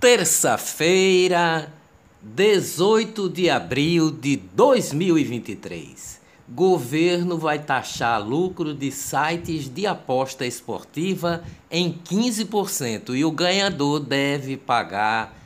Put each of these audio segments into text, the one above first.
Terça-feira, 18 de abril de 2023. Governo vai taxar lucro de sites de aposta esportiva em 15% e o ganhador deve pagar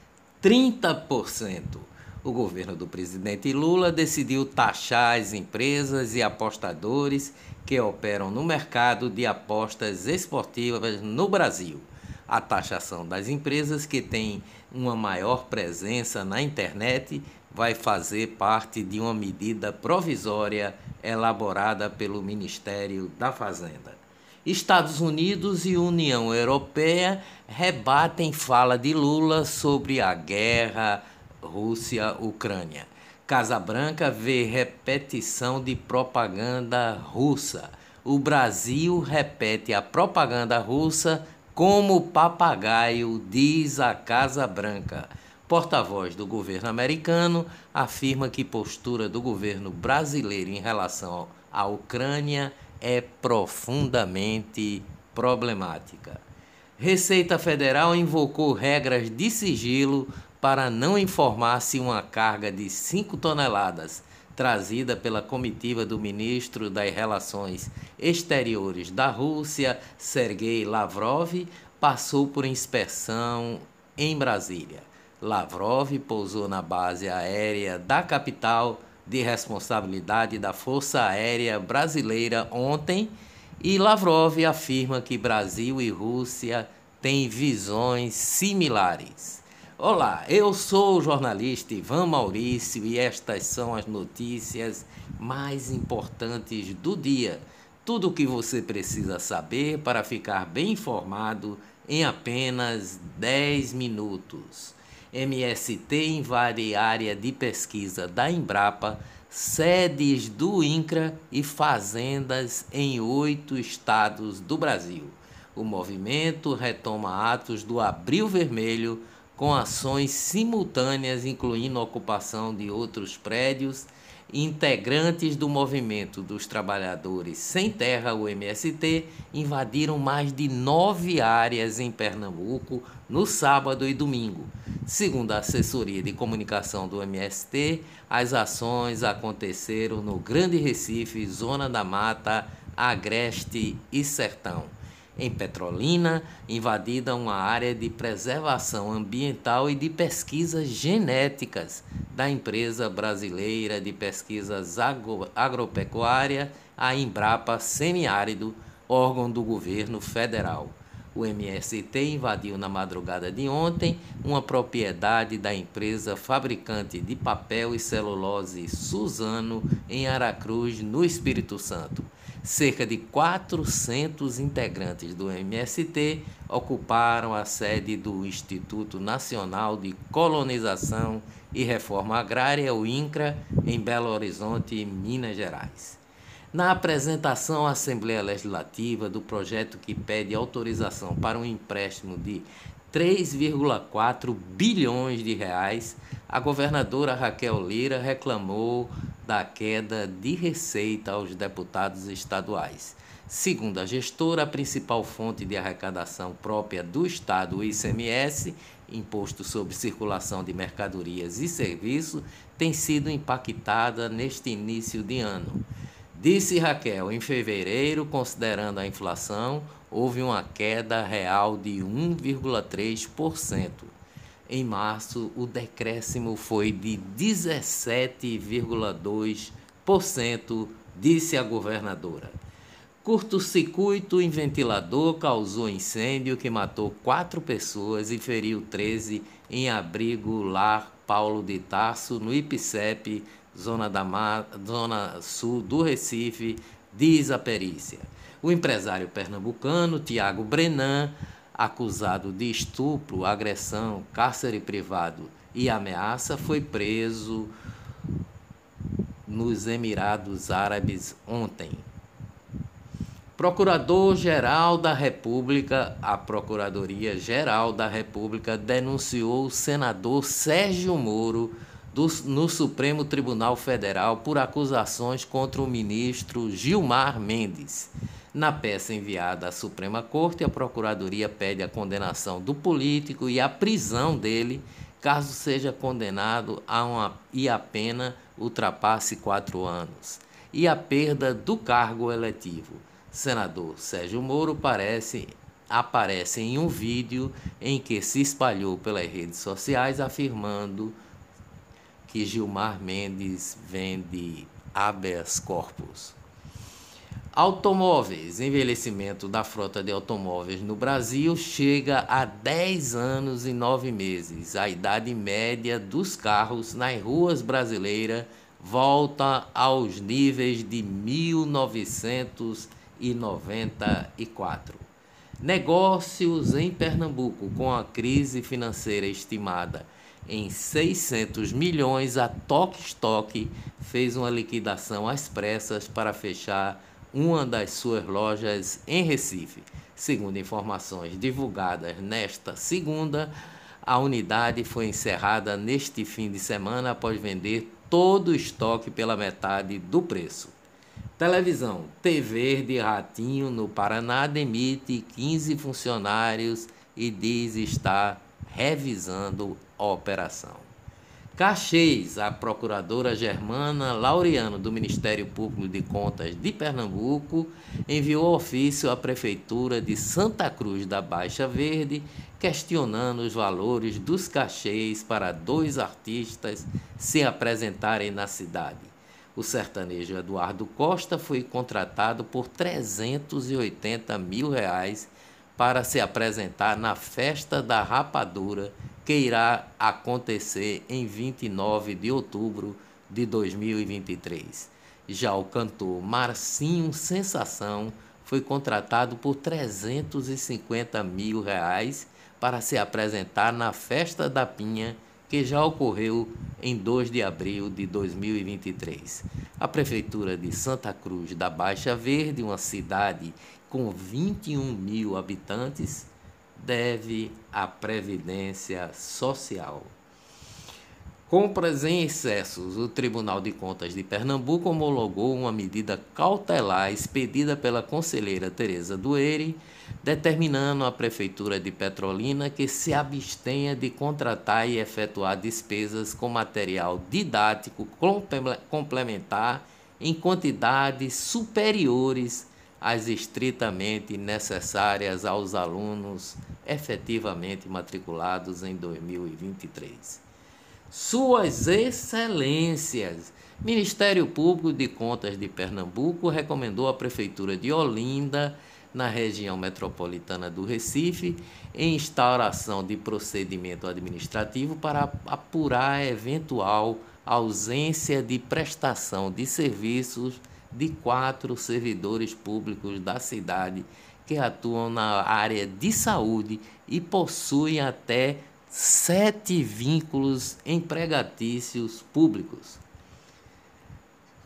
30%. O governo do presidente Lula decidiu taxar as empresas e apostadores que operam no mercado de apostas esportivas no Brasil a taxação das empresas que têm uma maior presença na internet vai fazer parte de uma medida provisória elaborada pelo Ministério da Fazenda. Estados Unidos e União Europeia rebatem fala de Lula sobre a guerra Rússia-Ucrânia. Casa Branca vê repetição de propaganda russa. O Brasil repete a propaganda russa como papagaio, diz a Casa Branca. Porta-voz do governo americano afirma que postura do governo brasileiro em relação à Ucrânia é profundamente problemática. Receita Federal invocou regras de sigilo para não informar se uma carga de 5 toneladas trazida pela comitiva do ministro das Relações Exteriores da Rússia, Sergei Lavrov, passou por inspeção em Brasília. Lavrov pousou na base aérea da capital de responsabilidade da Força Aérea Brasileira ontem e Lavrov afirma que Brasil e Rússia têm visões similares. Olá, eu sou o jornalista Ivan Maurício e estas são as notícias mais importantes do dia. Tudo o que você precisa saber para ficar bem informado em apenas 10 minutos. MST invade área de pesquisa da Embrapa, sedes do INCRA e fazendas em oito estados do Brasil. O movimento retoma atos do Abril Vermelho com ações simultâneas, incluindo a ocupação de outros prédios, integrantes do movimento dos trabalhadores sem terra, o MST, invadiram mais de nove áreas em Pernambuco no sábado e domingo. Segundo a assessoria de comunicação do MST, as ações aconteceram no Grande Recife, Zona da Mata, Agreste e Sertão em Petrolina, invadida uma área de preservação ambiental e de pesquisas genéticas da empresa brasileira de pesquisas agro agropecuária, a Embrapa Semiárido, órgão do governo federal. O MST invadiu na madrugada de ontem uma propriedade da empresa fabricante de papel e celulose Suzano, em Aracruz, no Espírito Santo. Cerca de 400 integrantes do MST ocuparam a sede do Instituto Nacional de Colonização e Reforma Agrária, o INCRA, em Belo Horizonte, Minas Gerais. Na apresentação à Assembleia Legislativa do projeto que pede autorização para um empréstimo de 3,4 bilhões de reais, a governadora Raquel Lira reclamou da queda de receita aos deputados estaduais. Segundo a gestora, a principal fonte de arrecadação própria do Estado, o ICMS, Imposto sobre Circulação de Mercadorias e Serviços, tem sido impactada neste início de ano. Disse Raquel, em fevereiro, considerando a inflação, houve uma queda real de 1,3%. Em março, o decréscimo foi de 17,2%, disse a governadora. Curto-circuito em ventilador causou incêndio que matou quatro pessoas e feriu 13 em abrigo lar Paulo de Tarso, no IPCEP, zona, da Mar, zona sul do Recife, diz a perícia. O empresário pernambucano Tiago Brenan, acusado de estupro, agressão, cárcere privado e ameaça, foi preso nos Emirados Árabes ontem. Procurador-Geral da República, a Procuradoria-Geral da República denunciou o senador Sérgio Moro do, no Supremo Tribunal Federal por acusações contra o ministro Gilmar Mendes. Na peça enviada à Suprema Corte, a Procuradoria pede a condenação do político e a prisão dele, caso seja condenado a uma, e a pena ultrapasse quatro anos, e a perda do cargo eletivo. Senador Sérgio Moro parece, aparece em um vídeo em que se espalhou pelas redes sociais afirmando que Gilmar Mendes vende habeas corpus. Automóveis. Envelhecimento da frota de automóveis no Brasil chega a 10 anos e 9 meses. A idade média dos carros nas ruas brasileiras volta aos níveis de 1994. Negócios em Pernambuco, com a crise financeira estimada em 600 milhões, a Tok Stock fez uma liquidação às pressas para fechar uma das suas lojas em Recife. Segundo informações divulgadas nesta segunda, a unidade foi encerrada neste fim de semana após vender todo o estoque pela metade do preço. Televisão. TV de Ratinho no Paraná demite 15 funcionários e diz estar revisando a operação. Cachês, a procuradora Germana Laureano do Ministério Público de Contas de Pernambuco enviou ofício à Prefeitura de Santa Cruz da Baixa Verde questionando os valores dos cachês para dois artistas se apresentarem na cidade. O sertanejo Eduardo Costa foi contratado por 380 mil reais para se apresentar na Festa da Rapadura que irá acontecer em 29 de outubro de 2023. Já o cantor Marcinho Sensação foi contratado por 350 mil reais para se apresentar na Festa da Pinha, que já ocorreu em 2 de abril de 2023. A Prefeitura de Santa Cruz da Baixa Verde, uma cidade com 21 mil habitantes, deve à Previdência Social. Compras em excessos. O Tribunal de Contas de Pernambuco homologou uma medida cautelar expedida pela conselheira Tereza Dueire, determinando à Prefeitura de Petrolina que se abstenha de contratar e efetuar despesas com material didático complementar em quantidades superiores as estritamente necessárias aos alunos efetivamente matriculados em 2023. Suas Excelências, Ministério Público de Contas de Pernambuco recomendou à Prefeitura de Olinda, na região metropolitana do Recife, instauração de procedimento administrativo para apurar eventual ausência de prestação de serviços de quatro servidores públicos da cidade que atuam na área de saúde e possuem até sete vínculos empregatícios públicos.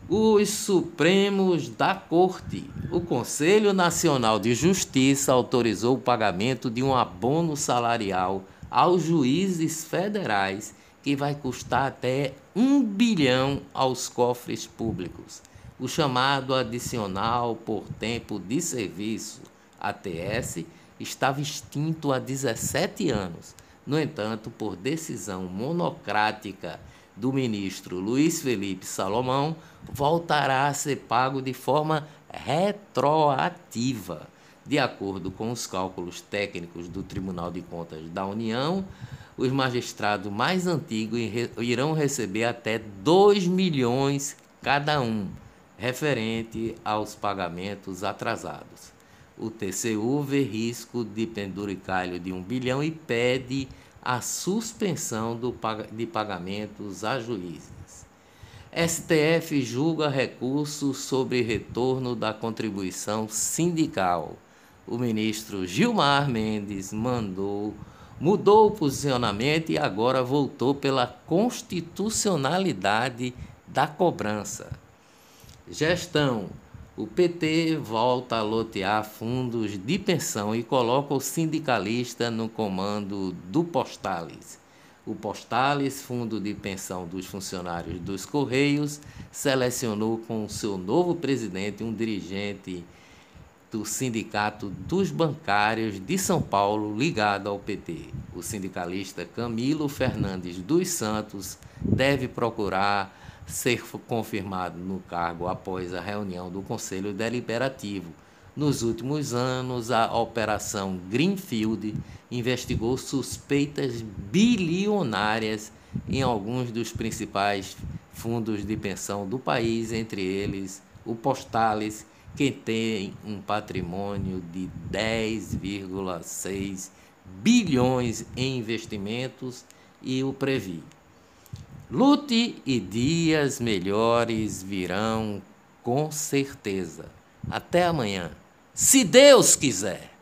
Os Supremos da Corte. O Conselho Nacional de Justiça autorizou o pagamento de um abono salarial aos juízes federais que vai custar até um bilhão aos cofres públicos o chamado adicional por tempo de serviço, ATS, estava extinto há 17 anos. No entanto, por decisão monocrática do ministro Luiz Felipe Salomão, voltará a ser pago de forma retroativa. De acordo com os cálculos técnicos do Tribunal de Contas da União, os magistrados mais antigos irão receber até 2 milhões cada um referente aos pagamentos atrasados. O TCU vê risco de penduricalho de um bilhão e pede a suspensão do, de pagamentos a juízes. STF julga recurso sobre retorno da contribuição sindical. O ministro Gilmar Mendes mandou mudou o posicionamento e agora voltou pela constitucionalidade da cobrança. Gestão. O PT volta a lotear fundos de pensão e coloca o sindicalista no comando do Postales. O Postales, fundo de pensão dos funcionários dos Correios, selecionou com seu novo presidente um dirigente do Sindicato dos Bancários de São Paulo, ligado ao PT. O sindicalista Camilo Fernandes dos Santos deve procurar ser confirmado no cargo após a reunião do Conselho Deliberativo. Nos últimos anos, a Operação Greenfield investigou suspeitas bilionárias em alguns dos principais fundos de pensão do país, entre eles o Postales, que tem um patrimônio de 10,6 bilhões em investimentos, e o Previ. Lute e dias melhores virão com certeza. Até amanhã, se Deus quiser.